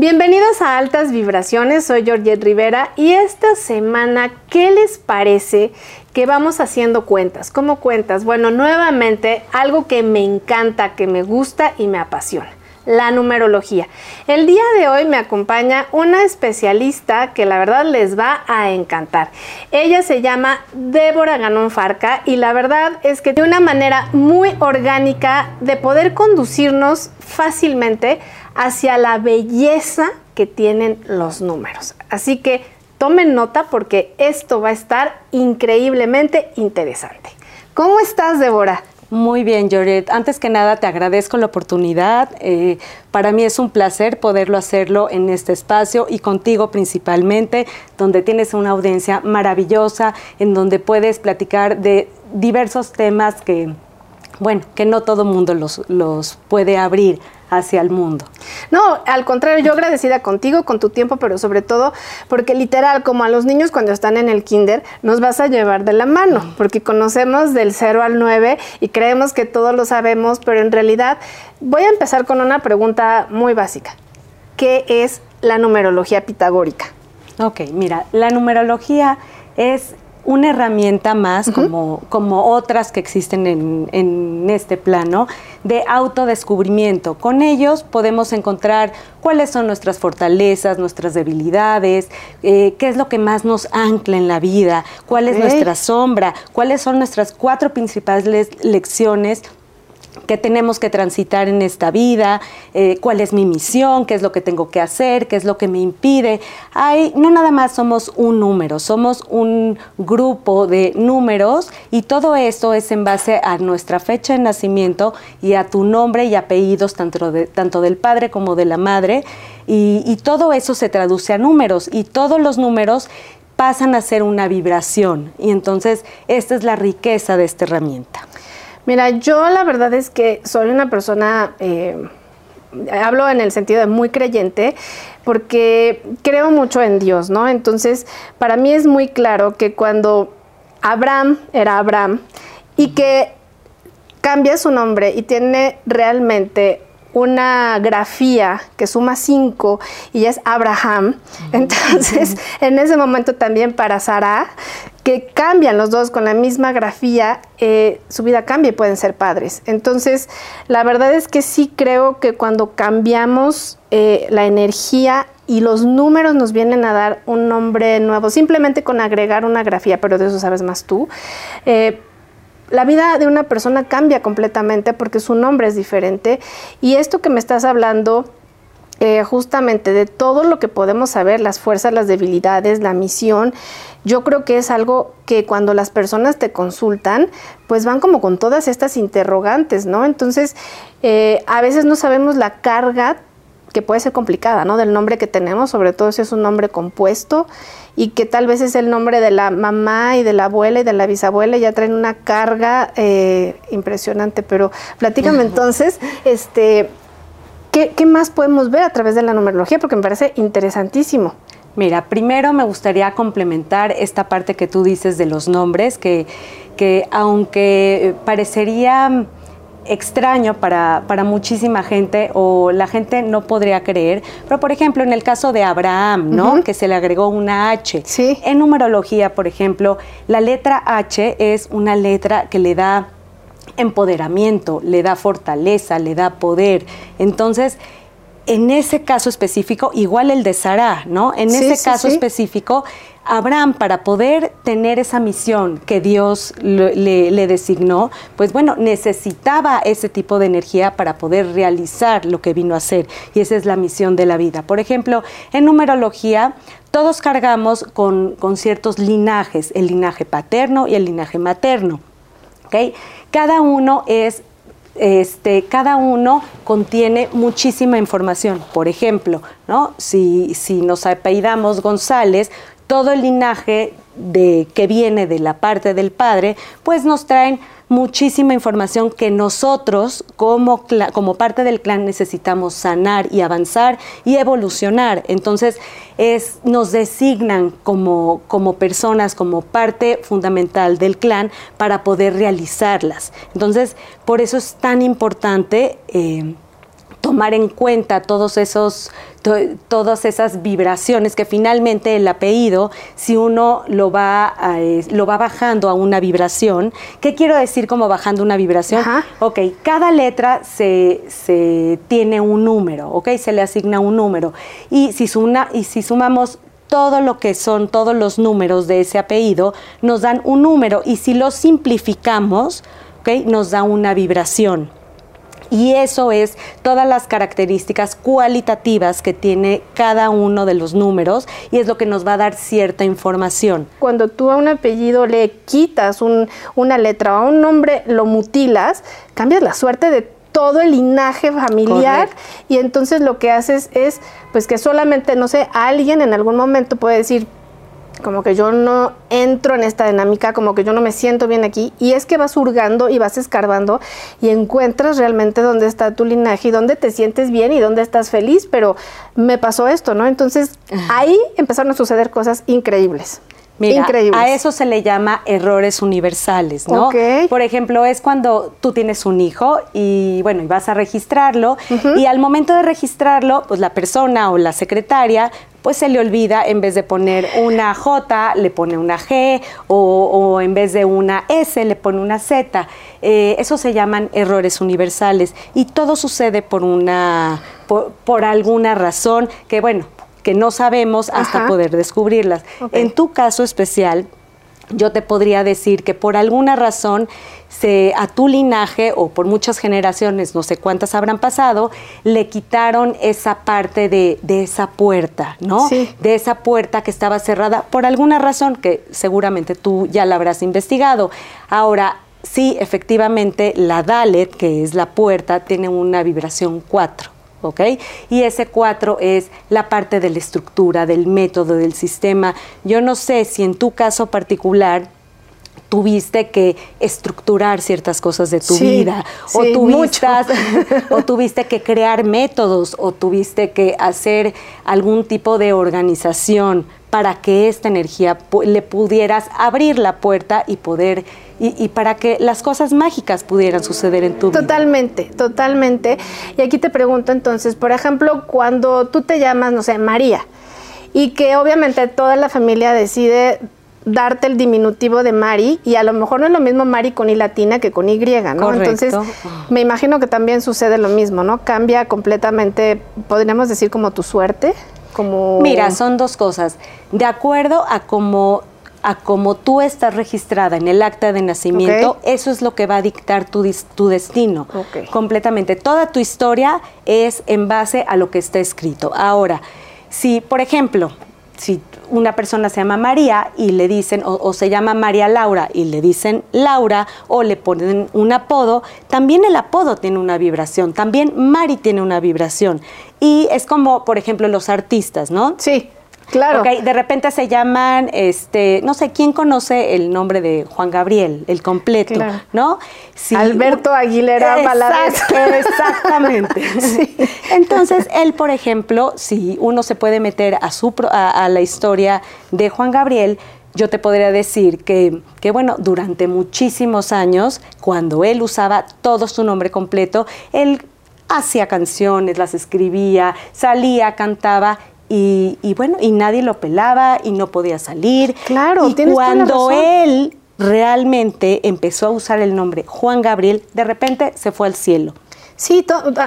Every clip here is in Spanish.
Bienvenidos a Altas Vibraciones, soy Georgette Rivera y esta semana, ¿qué les parece que vamos haciendo cuentas? ¿Cómo cuentas? Bueno, nuevamente algo que me encanta, que me gusta y me apasiona la numerología. El día de hoy me acompaña una especialista que la verdad les va a encantar. Ella se llama Débora Ganón Farca y la verdad es que tiene una manera muy orgánica de poder conducirnos fácilmente hacia la belleza que tienen los números. Así que tomen nota porque esto va a estar increíblemente interesante. ¿Cómo estás, Débora? Muy bien, Joret. Antes que nada, te agradezco la oportunidad. Eh, para mí es un placer poderlo hacerlo en este espacio y contigo principalmente, donde tienes una audiencia maravillosa, en donde puedes platicar de diversos temas que, bueno, que no todo mundo los, los puede abrir hacia el mundo. No, al contrario, yo agradecida contigo, con tu tiempo, pero sobre todo porque literal, como a los niños cuando están en el kinder, nos vas a llevar de la mano, porque conocemos del 0 al 9 y creemos que todos lo sabemos, pero en realidad voy a empezar con una pregunta muy básica. ¿Qué es la numerología pitagórica? Ok, mira, la numerología es una herramienta más, como, como otras que existen en, este plano, de autodescubrimiento. Con ellos podemos encontrar cuáles son nuestras fortalezas, nuestras debilidades, eh, qué es lo que más nos ancla en la vida, cuál es nuestra sombra, cuáles son nuestras cuatro principales lecciones que tenemos que transitar en esta vida, eh, cuál es mi misión, qué es lo que tengo que hacer, qué es lo que me impide. Hay, no nada más somos un número, somos un grupo de números y todo esto es en base a nuestra fecha de nacimiento y a tu nombre y apellidos, tanto, tanto del padre como de la madre. Y, y todo eso se traduce a números y todos los números pasan a ser una vibración. Y entonces esta es la riqueza de esta herramienta. Mira, yo la verdad es que soy una persona, eh, hablo en el sentido de muy creyente, porque creo mucho en Dios, ¿no? Entonces, para mí es muy claro que cuando Abraham era Abraham y que cambia su nombre y tiene realmente una grafía que suma cinco y es Abraham. Entonces, en ese momento también para Sara, que cambian los dos con la misma grafía, eh, su vida cambia y pueden ser padres. Entonces, la verdad es que sí creo que cuando cambiamos eh, la energía y los números nos vienen a dar un nombre nuevo, simplemente con agregar una grafía, pero de eso sabes más tú. Eh, la vida de una persona cambia completamente porque su nombre es diferente y esto que me estás hablando eh, justamente de todo lo que podemos saber, las fuerzas, las debilidades, la misión, yo creo que es algo que cuando las personas te consultan, pues van como con todas estas interrogantes, ¿no? Entonces, eh, a veces no sabemos la carga que puede ser complicada, ¿no? Del nombre que tenemos, sobre todo si es un nombre compuesto y que tal vez es el nombre de la mamá y de la abuela y de la bisabuela y ya traen una carga eh, impresionante. Pero platícame entonces, este, ¿qué, ¿qué más podemos ver a través de la numerología? Porque me parece interesantísimo. Mira, primero me gustaría complementar esta parte que tú dices de los nombres, que, que aunque parecería extraño para, muchísima gente o la gente no podría creer. Pero, por ejemplo, en el caso de Abraham, ¿no? Que se le agregó una H. Sí. En numerología, por ejemplo, la letra H es una letra que le da empoderamiento, le da fortaleza, le da poder. Entonces, en ese caso específico, igual el de Sara, ¿no? En ese caso específico, Abraham, para poder tener esa misión que Dios le, designó, pues bueno, necesitaba ese tipo de energía para poder realizar lo que vino a hacer. Y esa es la misión de la vida. Por ejemplo, en numerología, todos cargamos con, ciertos linajes, el linaje paterno y el linaje materno. ¿okay? Cada uno es este, cada uno contiene muchísima información. Por ejemplo, ¿no? si, si nos apellidamos González, todo el linaje de, que viene de la parte del padre, pues nos traen muchísima información que nosotros como, como parte del clan necesitamos sanar y avanzar y evolucionar. Entonces es, nos designan como, como personas, como parte fundamental del clan para poder realizarlas. Entonces por eso es tan importante... Eh, tomar en cuenta todos esos, todas esas vibraciones que finalmente el apellido, si uno lo va, lo va bajando a una vibración, ¿qué quiero decir como bajando una vibración? Ok, cada letra se, se, tiene un número, ok, se le asigna un número. Y si, suma, y si sumamos todo lo que son todos los números de ese apellido, nos dan un número y si lo simplificamos, okay, nos da una vibración. Y eso es todas las características cualitativas que tiene cada uno de los números y es lo que nos va a dar cierta información. Cuando tú a un apellido le quitas una letra o a un nombre lo mutilas, cambias la suerte de todo el linaje familiar y entonces lo que haces es pues que solamente, no sé, alguien en algún momento puede decir, como que yo no entro en esta dinámica, como que yo no me siento bien aquí, y es que vas hurgando y vas escarbando y encuentras realmente dónde está tu linaje y dónde te sientes bien y dónde estás feliz, pero me pasó esto, ¿no? Entonces ahí empezaron a suceder cosas increíbles. Mira, a eso se le llama errores universales, ¿no? Por ejemplo, es cuando tú tienes un hijo y bueno, y vas a registrarlo y al momento de registrarlo, pues la persona o la secretaria pues se le olvida en vez de poner una J, le pone una G o, en vez de una S, le pone una Z. Eh, eso se llaman errores universales y todo sucede por una, por alguna razón que, bueno, que no sabemos hasta poder descubrirlas. En tu caso especial, yo te podría decir que por alguna razón se, a tu linaje o por muchas generaciones, no sé cuántas habrán pasado, le quitaron esa parte de, esa puerta, ¿no? De esa puerta que estaba cerrada por alguna razón que seguramente tú ya la habrás investigado. Ahora, sí, efectivamente, la Dalet, que es la puerta, tiene una vibración 4. ¿Ok? Y ese 4 es la parte de la estructura, del método, del sistema. Yo no sé si en tu caso particular tuviste que estructurar ciertas cosas de tu vida o, tuviste, o tuviste que crear métodos o tuviste que hacer algún tipo de organización para que esta energía le pudieras abrir la puerta y poder y, para que las cosas mágicas pudieran suceder en tu vida. Totalmente, totalmente. Y aquí te pregunto entonces, por ejemplo, cuando tú te llamas, no sé, María, y que obviamente toda la familia decide darte el diminutivo de Mari y a lo mejor no es lo mismo Mari con I latina que con Y, ¿no? Entonces, me imagino que también sucede lo mismo, ¿no? Cambia completamente, podríamos decir como tu suerte, como Mira, son dos cosas. De acuerdo a cómo a como tú estás registrada en el acta de nacimiento, eso es lo que va a dictar tu, tu destino. Completamente. Toda tu historia es en base a lo que está escrito. Ahora, si, por ejemplo, si una persona se llama María y le dicen, o, se llama María Laura y le dicen Laura, o le ponen un apodo, también el apodo tiene una vibración, también Mari tiene una vibración. Y es como, por ejemplo, los artistas, ¿no? Sí. Claro. Okay, de repente se llaman, este, no sé, ¿quién conoce el nombre de Juan Gabriel, el completo, no? Alberto Aguilera Exact, Exactamente. Entonces, él, por ejemplo, si uno se puede meter a, su, a, la historia de Juan Gabriel, yo te podría decir que, que, bueno, durante muchísimos años, cuando él usaba todo su nombre completo, él hacía canciones, las escribía, salía, cantaba y, bueno, y nadie lo pelaba y no podía salir. Claro, y cuando él realmente empezó a usar el nombre Juan Gabriel, de repente se fue al cielo. Sí,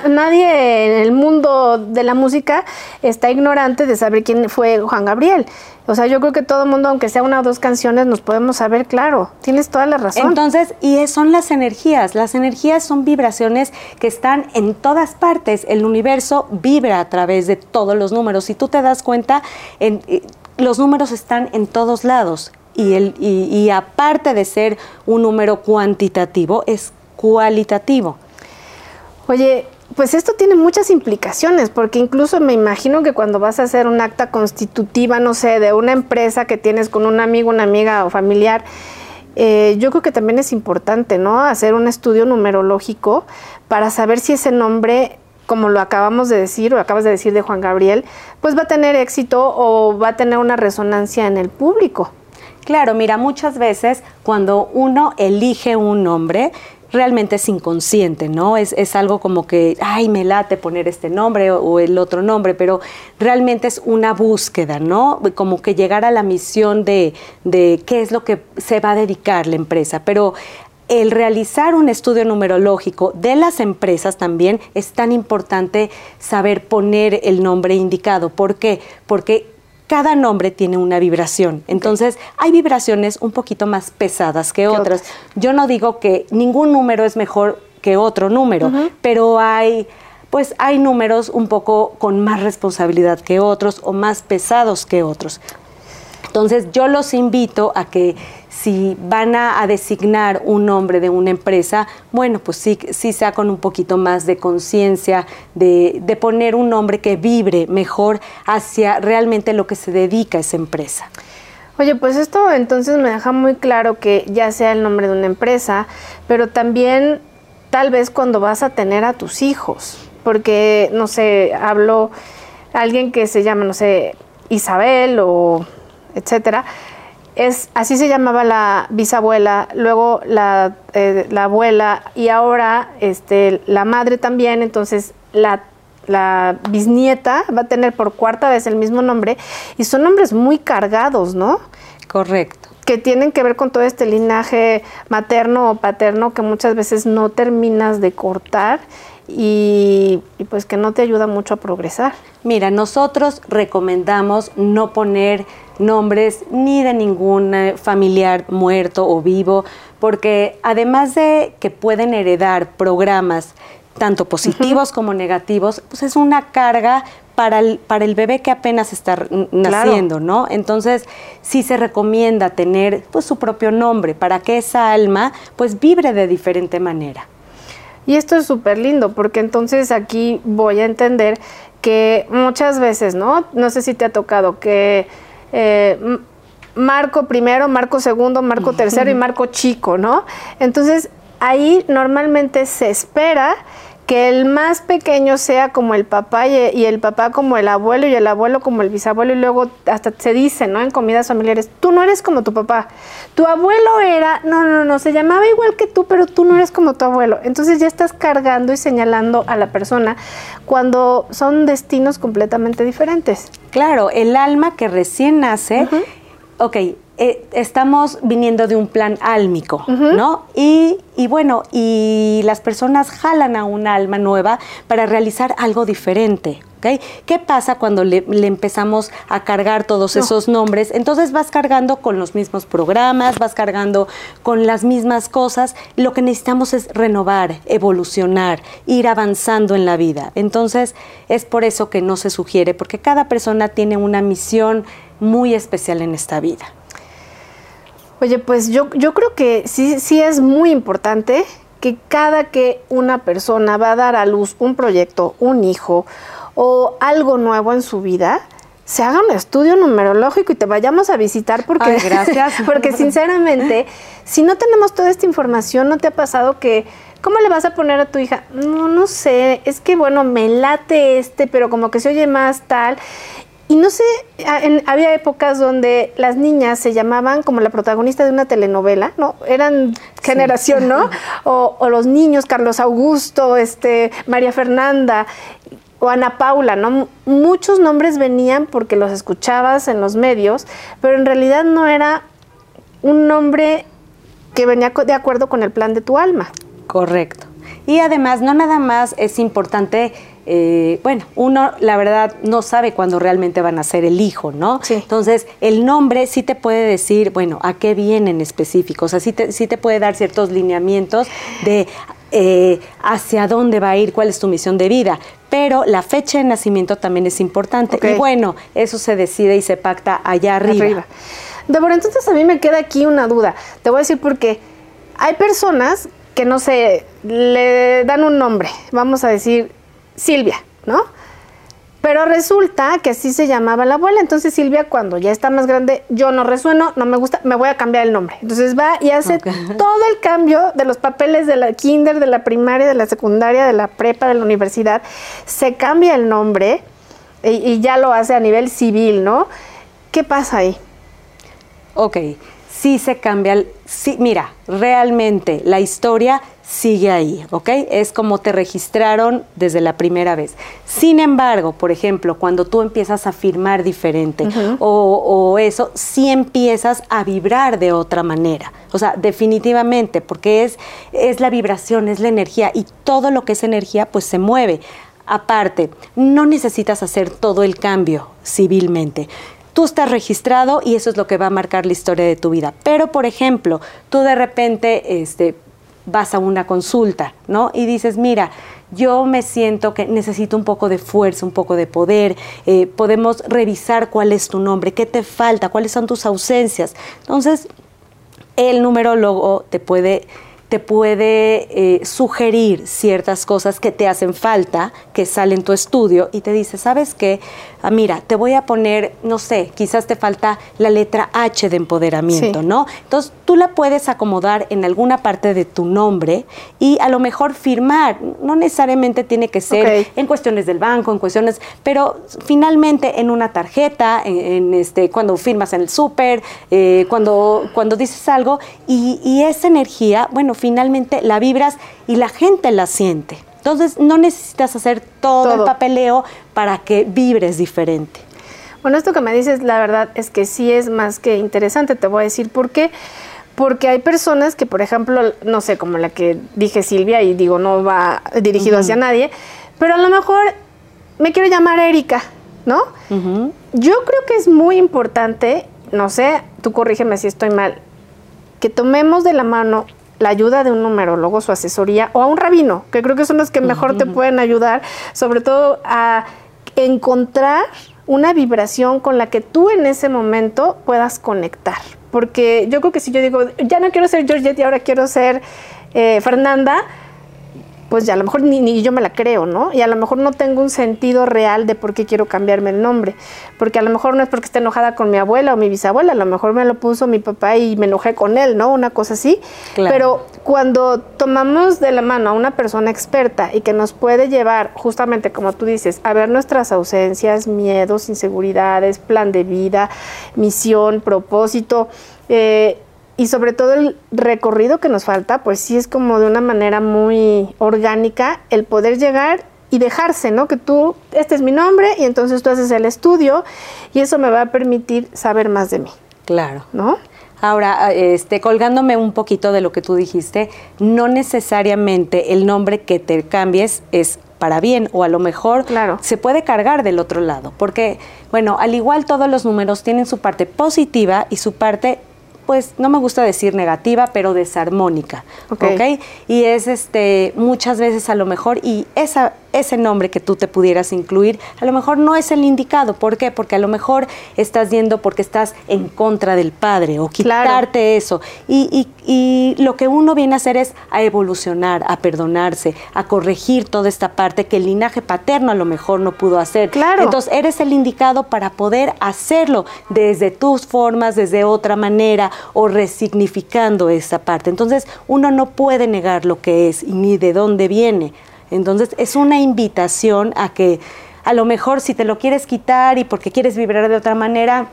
nadie en el mundo de la música está ignorante de saber quién fue Juan Gabriel. O sea, yo creo que todo el mundo, aunque sea una o dos canciones, nos podemos saber, claro. Tienes toda la razón. Entonces, y son las energías. Las energías son vibraciones que están en todas partes. El universo vibra a través de todos los números. Si tú te das cuenta, en, eh, los números están en todos lados. Y, el, y aparte de ser un número cuantitativo, es cualitativo. Oye, pues esto tiene muchas implicaciones, porque incluso me imagino que cuando vas a hacer un acta constitutiva, no sé, de una empresa que tienes con un amigo, una amiga o familiar, eh, yo creo que también es importante, ¿no? Hacer un estudio numerológico para saber si ese nombre, como lo acabamos de decir o acabas de decir de Juan Gabriel, pues va a tener éxito o va a tener una resonancia en el público. Claro, mira, muchas veces cuando uno elige un nombre, realmente es inconsciente, ¿no? Es, es, algo como que, ay, me late poner este nombre o, el otro nombre, pero realmente es una búsqueda, ¿no? Como que llegar a la misión de, de qué es lo que se va a dedicar la empresa. Pero el realizar un estudio numerológico de las empresas también es tan importante saber poner el nombre indicado. ¿Por qué? Porque cada nombre tiene una vibración. Entonces, hay vibraciones un poquito más pesadas que otras. Yo no digo que ningún número es mejor que otro número, pero hay pues hay números un poco con más responsabilidad que otros o más pesados que otros. Entonces yo los invito a que si van a, designar un nombre de una empresa, bueno, pues sí, sí sea con un poquito más de conciencia, de, de, poner un nombre que vibre mejor hacia realmente lo que se dedica esa empresa. Oye, pues esto entonces me deja muy claro que ya sea el nombre de una empresa, pero también tal vez cuando vas a tener a tus hijos, porque, no sé, hablo alguien que se llama, no sé, Isabel o etcétera. Es, así se llamaba la bisabuela, luego la, eh, la abuela y ahora este, la madre también, entonces la, la bisnieta va a tener por cuarta vez el mismo nombre y son nombres muy cargados, ¿no? Correcto que tienen que ver con todo este linaje materno o paterno que muchas veces no terminas de cortar y, pues que no te ayuda mucho a progresar. Mira, nosotros recomendamos no poner nombres ni de ningún eh, familiar muerto o vivo, porque además de que pueden heredar programas tanto positivos como negativos, pues es una carga para el, para el bebé que apenas está naciendo, ¿no? Entonces, sí se recomienda tener pues, su propio nombre para que esa alma pues vibre de diferente manera. Y esto es súper lindo, porque entonces aquí voy a entender que muchas veces, ¿no? No sé si te ha tocado que eh, Marco primero, Marco segundo, Marco tercero y Marco chico, ¿no? Entonces ahí normalmente se espera que el más pequeño sea como el papá y, el papá como el abuelo y el abuelo como el bisabuelo y luego hasta se dice, ¿no? En comidas familiares, tú no eres como tu papá. Tu abuelo era, no, no, no, se llamaba igual que tú, pero tú no eres como tu abuelo. Entonces ya estás cargando y señalando a la persona cuando son destinos completamente diferentes. Claro, el alma que recién nace, ok, eh, estamos viniendo de un plan álmico, ¿no? Y, bueno, y las personas jalan a un alma nueva para realizar algo diferente. ¿Okay? ¿Qué pasa cuando le, empezamos a cargar todos esos nombres? Entonces vas cargando con los mismos programas, vas cargando con las mismas cosas. Lo que necesitamos es renovar, evolucionar, ir avanzando en la vida. Entonces es por eso que no se sugiere, porque cada persona tiene una misión muy especial en esta vida. Oye, pues yo, yo creo que sí, sí es muy importante que cada que una persona va a dar a luz un proyecto, un hijo o algo nuevo en su vida, se haga un estudio numerológico y te vayamos a visitar porque, gracias. porque sinceramente, si no tenemos toda esta información, ¿no te ha pasado que ¿Cómo le vas a poner a tu hija? No, no sé, es que bueno, me late este, pero como que se oye más tal. Y no sé, había épocas donde las niñas se llamaban como la protagonista de una telenovela, ¿no? Eran generación, ¿no? O, los niños, Carlos Augusto, este, María Fernanda o Ana Paula, ¿no? Muchos nombres venían porque los escuchabas en los medios, pero en realidad no era un nombre que venía de acuerdo con el plan de tu alma. Correcto. Y además, no nada más es importante eh, bueno, uno la verdad no sabe cuándo realmente van a ser el hijo, ¿no? Entonces, el nombre sí te puede decir, bueno, a qué viene en específico, o sea, sí te, sí te puede dar ciertos lineamientos de eh, hacia dónde va a ir, cuál es tu misión de vida, pero la fecha de nacimiento también es importante. Y bueno, eso se decide y se pacta allá arriba. arriba. Débora, entonces a mí me queda aquí una duda. Te voy a decir por qué. Hay personas que no sé, le dan un nombre, vamos a decir Silvia, ¿no? Pero resulta que así se llamaba la abuela. Entonces Silvia, cuando ya está más grande, yo no resueno, no me gusta, me voy a cambiar el nombre. Entonces va y hace todo el cambio de los papeles de la kinder, de la primaria, de la secundaria, de la prepa, de la universidad. Se cambia el nombre y, ya lo hace a nivel civil, ¿no? ¿Qué pasa ahí? Ok. Sí se cambia, sí, mira, realmente la historia sigue ahí, ¿ok? Es como te registraron desde la primera vez. Sin embargo, por ejemplo, cuando tú empiezas a firmar diferente o, eso, sí empiezas a vibrar de otra manera. O sea, definitivamente, porque es, es la vibración, es la energía y todo lo que es energía pues se mueve. Aparte, no necesitas hacer todo el cambio civilmente tú estás registrado y eso es lo que va a marcar la historia de tu vida. Pero, por ejemplo, tú de repente este, vas a una consulta, ¿no? Y dices, mira, yo me siento que necesito un poco de fuerza, un poco de poder, eh, podemos revisar cuál es tu nombre, qué te falta, cuáles son tus ausencias. Entonces, el numerólogo te puede te puede eh, sugerir ciertas cosas que te hacen falta, que salen en tu estudio, y te dice, ¿sabes qué? Ah, mira, te voy a poner, no sé, quizás te falta la letra H de empoderamiento, ¿no? Entonces tú la puedes acomodar en alguna parte de tu nombre y a lo mejor firmar, no necesariamente tiene que ser en cuestiones del banco, en cuestiones, pero finalmente en una tarjeta, en, este, cuando firmas en el súper, eh, cuando, cuando dices algo, y, y esa energía, bueno, finalmente la vibras y la gente la siente. Entonces no necesitas hacer todo, el papeleo para que vibres diferente. Bueno, esto que me dices, la verdad es que sí es más que interesante. Te voy a decir por qué. Porque hay personas que, por ejemplo, no sé, como la que dije Silvia, y digo, no va dirigido hacia nadie, pero a lo mejor me quiero llamar Erika, ¿no? Yo creo que es muy importante, no sé, tú corrígeme si estoy mal, que tomemos de la mano la ayuda de un numerólogo, su asesoría, o a un rabino, que creo que son los que mejor te pueden ayudar, sobre todo a encontrar una vibración con la que tú en ese momento puedas conectar. Porque yo creo que si yo digo, ya no quiero ser Georgette y ahora quiero ser eh, Fernanda, pues ya a lo mejor ni, yo me la creo, ¿no? Y a lo mejor no tengo un sentido real de por qué quiero cambiarme el nombre, porque a lo mejor no es porque esté enojada con mi abuela o mi bisabuela, a lo mejor me lo puso mi papá y me enojé con él, ¿no? Una cosa así. Pero cuando tomamos de la mano a una persona experta y que nos puede llevar, justamente como tú dices, a ver nuestras ausencias, miedos, inseguridades, plan de vida, misión, propósito, eh, y sobre todo el recorrido que nos falta, pues sí es como de una manera muy orgánica el poder llegar y dejarse, ¿no? Que tú, este es mi nombre y entonces tú haces el estudio y eso me va a permitir saber más de mí. Claro. ¿No? Ahora, este, colgándome un poquito de lo que tú dijiste, no necesariamente el nombre que te cambies es para bien o a lo mejor claro. se puede cargar del otro lado, porque bueno, al igual todos los números tienen su parte positiva y su parte pues no me gusta decir negativa, pero desarmónica, ¿ok? Y es este muchas veces a lo mejor y esa ese nombre que tú te pudieras incluir, a lo mejor no es el indicado. ¿Por qué? Porque a lo mejor estás yendo porque estás en contra del padre o quitarte eso. Y, lo que uno viene a hacer es a evolucionar, a perdonarse, a corregir toda esta parte que el linaje paterno a lo mejor no pudo hacer. Claro. Entonces eres el indicado para poder hacerlo desde tus formas, desde otra manera o resignificando esa parte. Entonces uno no puede negar lo que es ni de dónde viene. Entonces es una invitación a que a lo mejor si te lo quieres quitar y porque quieres vibrar de otra manera,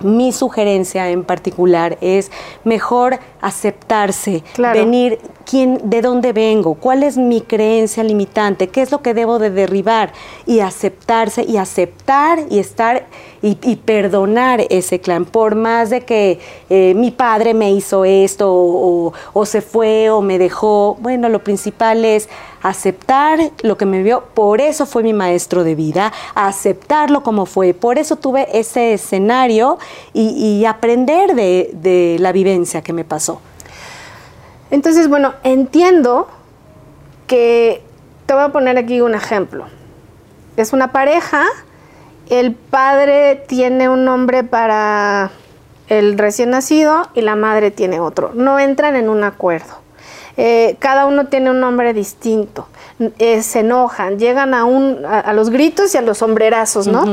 mi sugerencia en particular es mejor aceptarse, venir quién, de dónde vengo, cuál es mi creencia limitante, qué es lo que debo de derribar y aceptarse y aceptar y estar y, perdonar ese clan, por más de que eh, mi padre me hizo esto o, se fue o me dejó, bueno, lo principal es aceptar lo que me vio, por eso fue mi maestro de vida, aceptarlo como fue, por eso tuve ese escenario y, aprender de, de la vivencia que me pasó. Entonces, bueno, entiendo que te voy a poner aquí un ejemplo. Es una pareja el padre tiene un nombre para el recién nacido y la madre tiene otro. No entran en un acuerdo. Eh, cada uno tiene un nombre distinto. Eh, se enojan, llegan a, un, a, los gritos y a los sombrerazos, ¿no?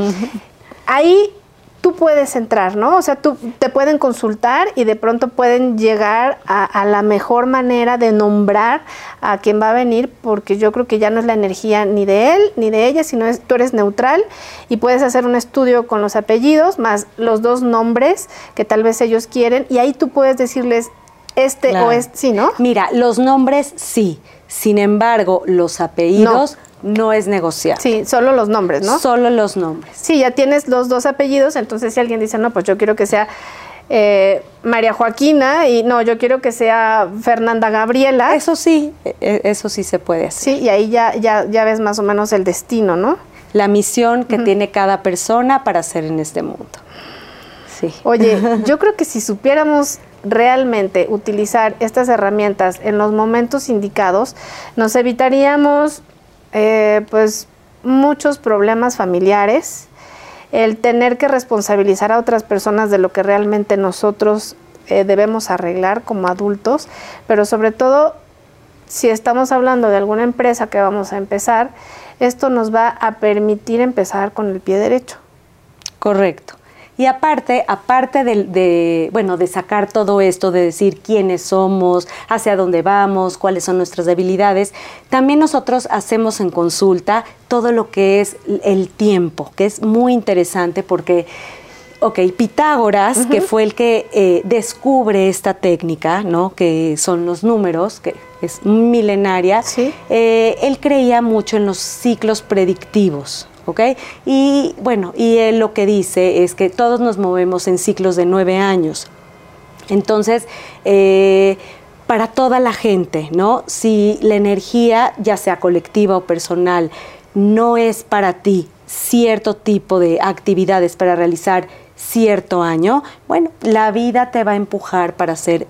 Ahí tú puedes entrar, ¿no? O sea, tú te pueden consultar y de pronto pueden llegar a, la mejor manera de nombrar a quien va a venir, porque yo creo que ya no es la energía ni de él ni de ella, sino es, tú eres neutral y puedes hacer un estudio con los apellidos más los dos nombres que tal vez ellos quieren y ahí tú puedes decirles este o este, sí, ¿no? Mira, los nombres sí, sin embargo, los apellidos no es negociar. Sí, solo los nombres, ¿no? Solo los nombres. Sí, ya tienes los dos apellidos, entonces si alguien dice, no, pues yo quiero que sea eh, María Joaquina y no, yo quiero que sea Fernanda Gabriela. Eso sí, e, e, eso sí se puede hacer. Sí, y ahí ya, ya, ya ves más o menos el destino, ¿no? La misión que tiene cada persona para hacer en este mundo. Sí. Oye, yo creo que si supiéramos realmente utilizar estas herramientas en los momentos indicados, nos evitaríamos eh, pues muchos problemas familiares, el tener que responsabilizar a otras personas de lo que realmente nosotros eh, debemos arreglar como adultos, pero sobre todo si estamos hablando de alguna empresa que vamos a empezar, esto nos va a permitir empezar con el pie derecho. Correcto. Y aparte, aparte de, bueno, de sacar todo esto, de decir quiénes somos, hacia dónde vamos, cuáles son nuestras debilidades, también nosotros hacemos en consulta todo lo que es el tiempo, que es muy interesante porque Ok, Pitágoras, que fue el que eh, descubre esta técnica, ¿no? que son los números, que es milenaria, eh, él creía mucho en los ciclos predictivos. Y bueno, y él lo que dice es que todos nos movemos en ciclos de nueve años. Entonces, eh, para toda la gente, ¿no? Si la energía, ya sea colectiva o personal, no es para ti cierto tipo de actividades para realizar cierto año, bueno, la vida te va a empujar para hacer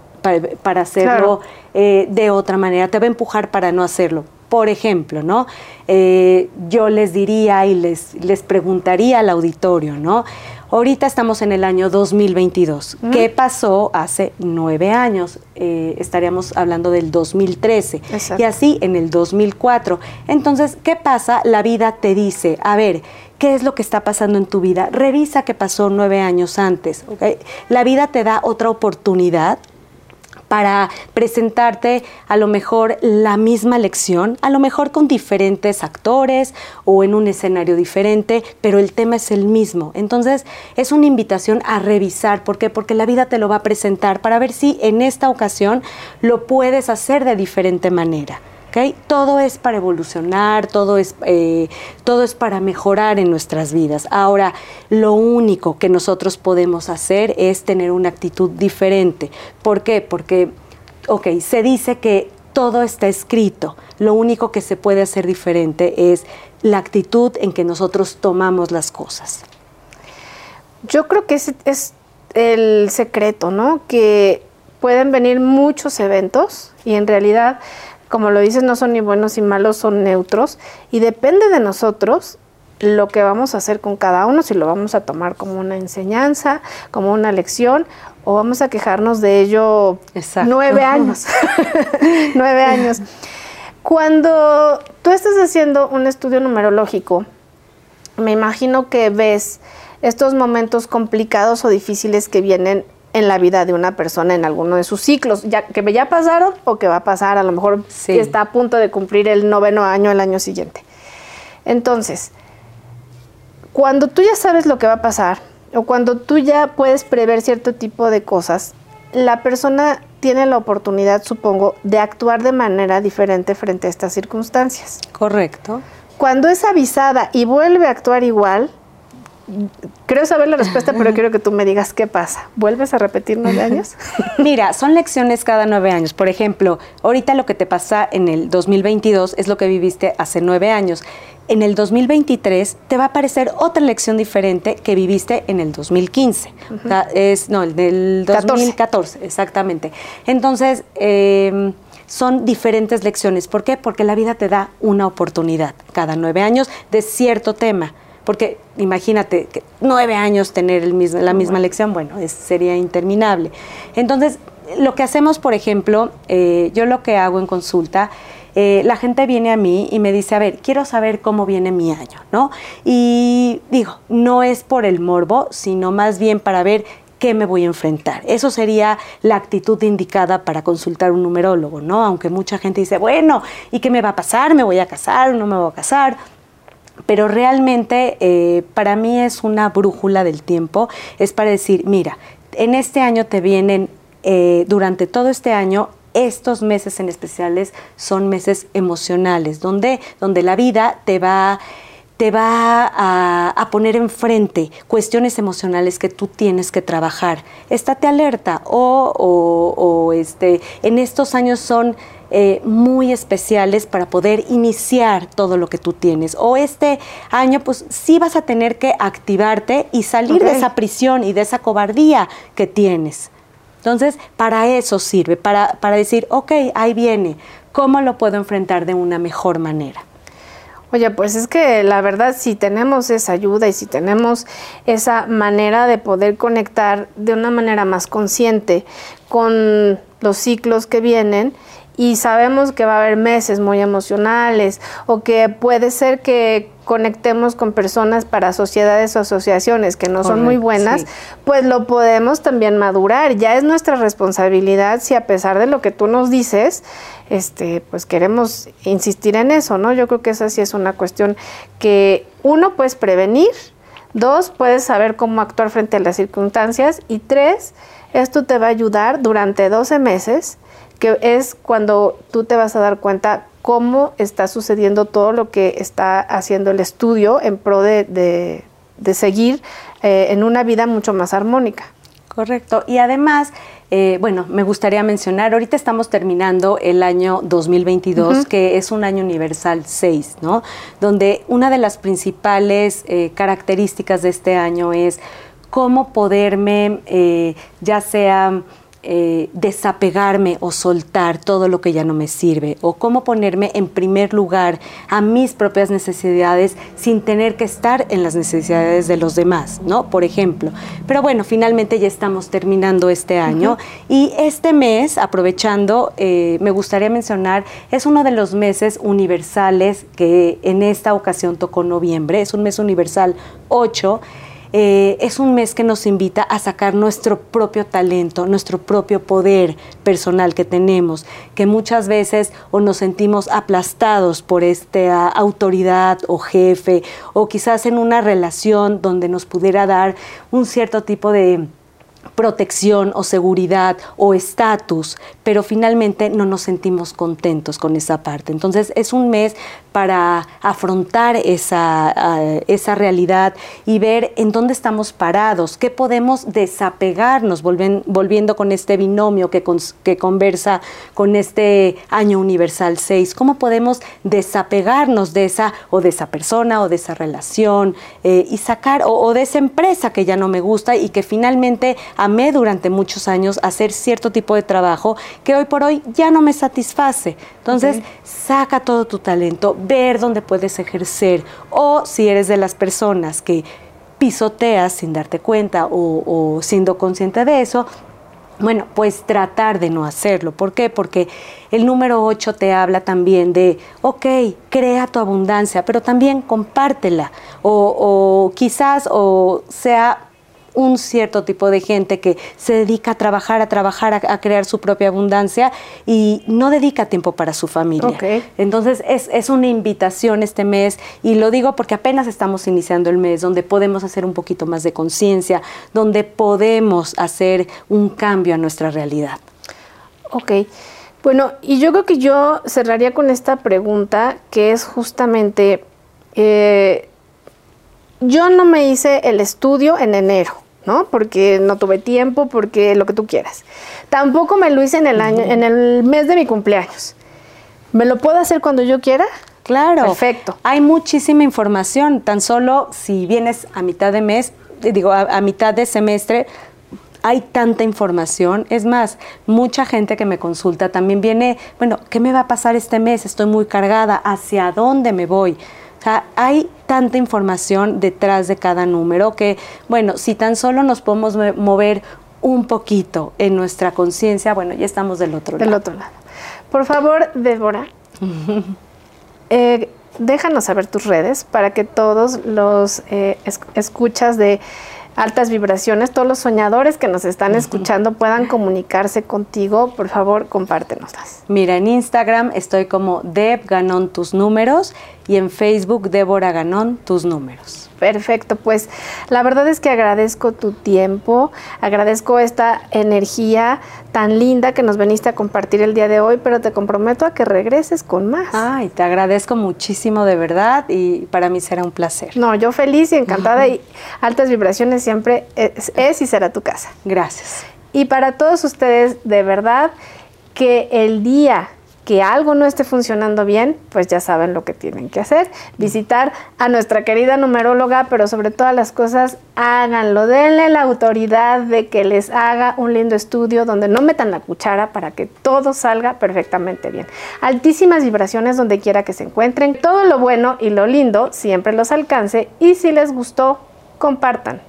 para, hacerlo eh, de otra manera, te va a empujar para no hacerlo. Por ejemplo, ¿no? Eh, yo les diría y les, les preguntaría al auditorio, ¿no? Ahorita estamos en el año 2022. ¿Qué pasó hace nueve años? Eh, estaríamos hablando del 2013 y así en el 2004. Entonces, ¿qué pasa? La vida te dice, a ver, ¿qué es lo que está pasando en tu vida? Revisa qué pasó nueve años antes. La vida te da otra oportunidad para presentarte a lo mejor la misma lección, a lo mejor con diferentes actores o en un escenario diferente, pero el tema es el mismo. Entonces es una invitación a revisar. ¿Por qué? Porque la vida te lo va a presentar para ver si en esta ocasión lo puedes hacer de diferente manera. Todo es para evolucionar, todo es, eh, todo es para mejorar en nuestras vidas. Ahora, lo único que nosotros podemos hacer es tener una actitud diferente. ¿Por qué? Porque, ok, se dice que todo está escrito. Lo único que se puede hacer diferente es la actitud en que nosotros tomamos las cosas. Yo creo que es, es el secreto, ¿no? Que pueden venir muchos eventos y en realidad como lo dices, no son ni buenos ni malos, son neutros y depende de nosotros lo que vamos a hacer con cada uno, si lo vamos a tomar como una enseñanza, como una lección o vamos a quejarnos de ello nueve años. nueve años. Cuando tú estás haciendo un estudio numerológico, me imagino que ves estos momentos complicados o difíciles que vienen en la vida de una persona en alguno de sus ciclos, ya que ya pasaron o que va a pasar, a lo mejor está a punto de cumplir el noveno año el año siguiente. Entonces, cuando tú ya sabes lo que va a pasar o cuando tú ya puedes prever cierto tipo de cosas, la persona tiene la oportunidad, supongo, de actuar de manera diferente frente a estas circunstancias. Correcto. Cuando es avisada y vuelve a actuar igual, Creo saber la respuesta, pero quiero que tú me digas qué pasa. ¿Vuelves a repetir nueve años? Mira, son lecciones cada nueve años. Por ejemplo, ahorita lo que te pasa en el 2022 es lo que viviste hace nueve años. En el 2023 te va a aparecer otra lección diferente que viviste en el 2015. es, no, el del 2014, exactamente. Entonces, em, son diferentes lecciones. ¿Por qué? Porque la vida te da una oportunidad cada nueve años de cierto tema porque imagínate, que nueve años tener el mismo, la misma lección, bueno, sería interminable. Entonces, lo que hacemos, por ejemplo, eh, yo lo que hago en consulta eh, la gente viene a mí y me dice, a ver, quiero saber cómo viene mi año, ¿no? Y digo, no es por el morbo, sino más bien para ver qué me voy a enfrentar. Eso sería la actitud indicada para consultar un numerólogo, ¿no? Aunque mucha gente dice, bueno, ¿y qué me va a pasar? ¿Me voy a casar o no me voy a casar? Pero realmente eh, para mí es una brújula del tiempo, es para decir, mira, en este año te vienen, eh, durante todo este año, estos meses en especiales son meses emocionales, donde, donde la vida te va te va a, poner enfrente cuestiones emocionales que tú tienes que trabajar. Estate alerta o, este, en estos años son eh, muy especiales para poder iniciar todo lo que tú tienes. O este año, pues sí vas a tener que activarte y salir de esa prisión y de esa cobardía que tienes. Entonces, para eso sirve, para, para decir, ok, ahí viene, ¿cómo lo puedo enfrentar de una mejor manera? Oye, pues es que la verdad, si tenemos esa ayuda y si tenemos esa manera de poder conectar de una manera más consciente con los ciclos que vienen, y sabemos que va a haber meses muy emocionales o que puede ser que conectemos con personas para sociedades o asociaciones que no son muy buenas, pues lo podemos también madurar. Ya es nuestra responsabilidad si a pesar de lo que tú nos dices, este, pues queremos insistir en eso, ¿no? Yo creo que esa sí es una cuestión que uno puedes prevenir, dos puedes saber cómo actuar frente a las circunstancias y tres, esto te va a ayudar durante 12 meses que es cuando tú te vas a dar cuenta cómo está sucediendo todo lo que está haciendo el estudio en pro de, seguir eh, en una vida mucho más armónica. Correcto. Y además, eh, bueno, me gustaría mencionar, ahorita estamos terminando el año 2022, que es un año universal 6, ¿no? Donde una de las principales eh, características de este año es cómo poderme, ya sea eh, desapegarme o soltar todo lo que ya no me sirve o cómo ponerme en primer lugar a mis propias necesidades sin tener que estar en las necesidades de los demás, ¿no? Por ejemplo. Pero bueno, finalmente ya estamos terminando este año y este mes, aprovechando, eh, me gustaría mencionar, es uno de los meses universales que en esta ocasión tocó noviembre, es un mes universal 8 eh, es un mes que nos invita a sacar nuestro propio talento, nuestro propio poder personal que tenemos, que muchas veces o nos sentimos aplastados por esta autoridad o jefe, o quizás en una relación donde nos pudiera dar un cierto tipo de protección o seguridad o estatus, pero finalmente no nos sentimos contentos con esa parte. Entonces es un mes para afrontar esa, ah, esa realidad y ver en dónde estamos parados, qué podemos desapegarnos, volviendo con este binomio que, que conversa con este año universal 6, cómo podemos desapegarnos de esa o de esa persona o de esa relación eh, y sacar o, o de esa empresa que ya no me gusta y que finalmente amé durante muchos años hacer cierto tipo de trabajo que hoy por hoy ya no me satisface. Entonces, saca todo tu talento, ver dónde puedes ejercer o si eres de las personas que pisoteas sin darte cuenta o, siendo consciente de eso, bueno, pues tratar de no hacerlo. ¿Por qué? Porque el número 8 te habla también de, ok, crea tu abundancia, pero también compártela. O, o quizás o sea un cierto tipo de gente que se dedica a trabajar, a trabajar, a, crear su propia abundancia y no dedica tiempo para su familia. Entonces es, una invitación este mes y lo digo porque apenas estamos iniciando el mes donde podemos hacer un poquito más de conciencia, donde podemos hacer un cambio a nuestra realidad. Ok. Bueno, y yo creo que yo cerraría con esta pregunta que es justamente, eh, yo no me hice el estudio en enero. ¿No? Porque no tuve tiempo, porque lo que tú quieras. Tampoco me lo hice en el año, en el mes de mi cumpleaños. ¿Me lo puedo hacer cuando yo quiera? Claro. Perfecto. Hay muchísima información. Tan solo si vienes a mitad de mes, digo, a, mitad de semestre, hay tanta información. Es más, mucha gente que me consulta también viene, bueno, ¿qué me va a pasar este mes? Estoy muy cargada. ¿Hacia dónde me voy? O sea, hay tanta información detrás de cada número que, bueno, si tan solo nos podemos mover un poquito en nuestra conciencia, bueno, ya estamos del otro lado. Del otro lado. Por favor, Débora, Eh, déjanos saber tus redes para que todos los eh, escuchas de altas vibraciones, todos los soñadores que nos están escuchando puedan comunicarse contigo, por favor, compártenoslas. Mira, en Instagram estoy como Deb tus números y en Facebook Débora Ganón tus números. Perfecto, pues la verdad es que agradezco tu tiempo, agradezco esta energía tan linda que nos veniste a compartir el día de hoy, pero te comprometo a que regreses con más. Ay, te agradezco muchísimo de verdad y para mí será un placer. No, yo feliz y encantada y altas vibraciones siempre es, es y será tu casa. Gracias. Y para todos ustedes, de verdad, que el día que algo no esté funcionando bien, pues ya saben lo que tienen que hacer. Visitar a nuestra querida numeróloga, pero sobre todas las cosas, háganlo. Denle la autoridad de que les haga un lindo estudio donde no metan la cuchara para que todo salga perfectamente bien. Altísimas vibraciones donde quiera que se encuentren. Todo lo bueno y lo lindo siempre los alcance y si les gustó, compartan.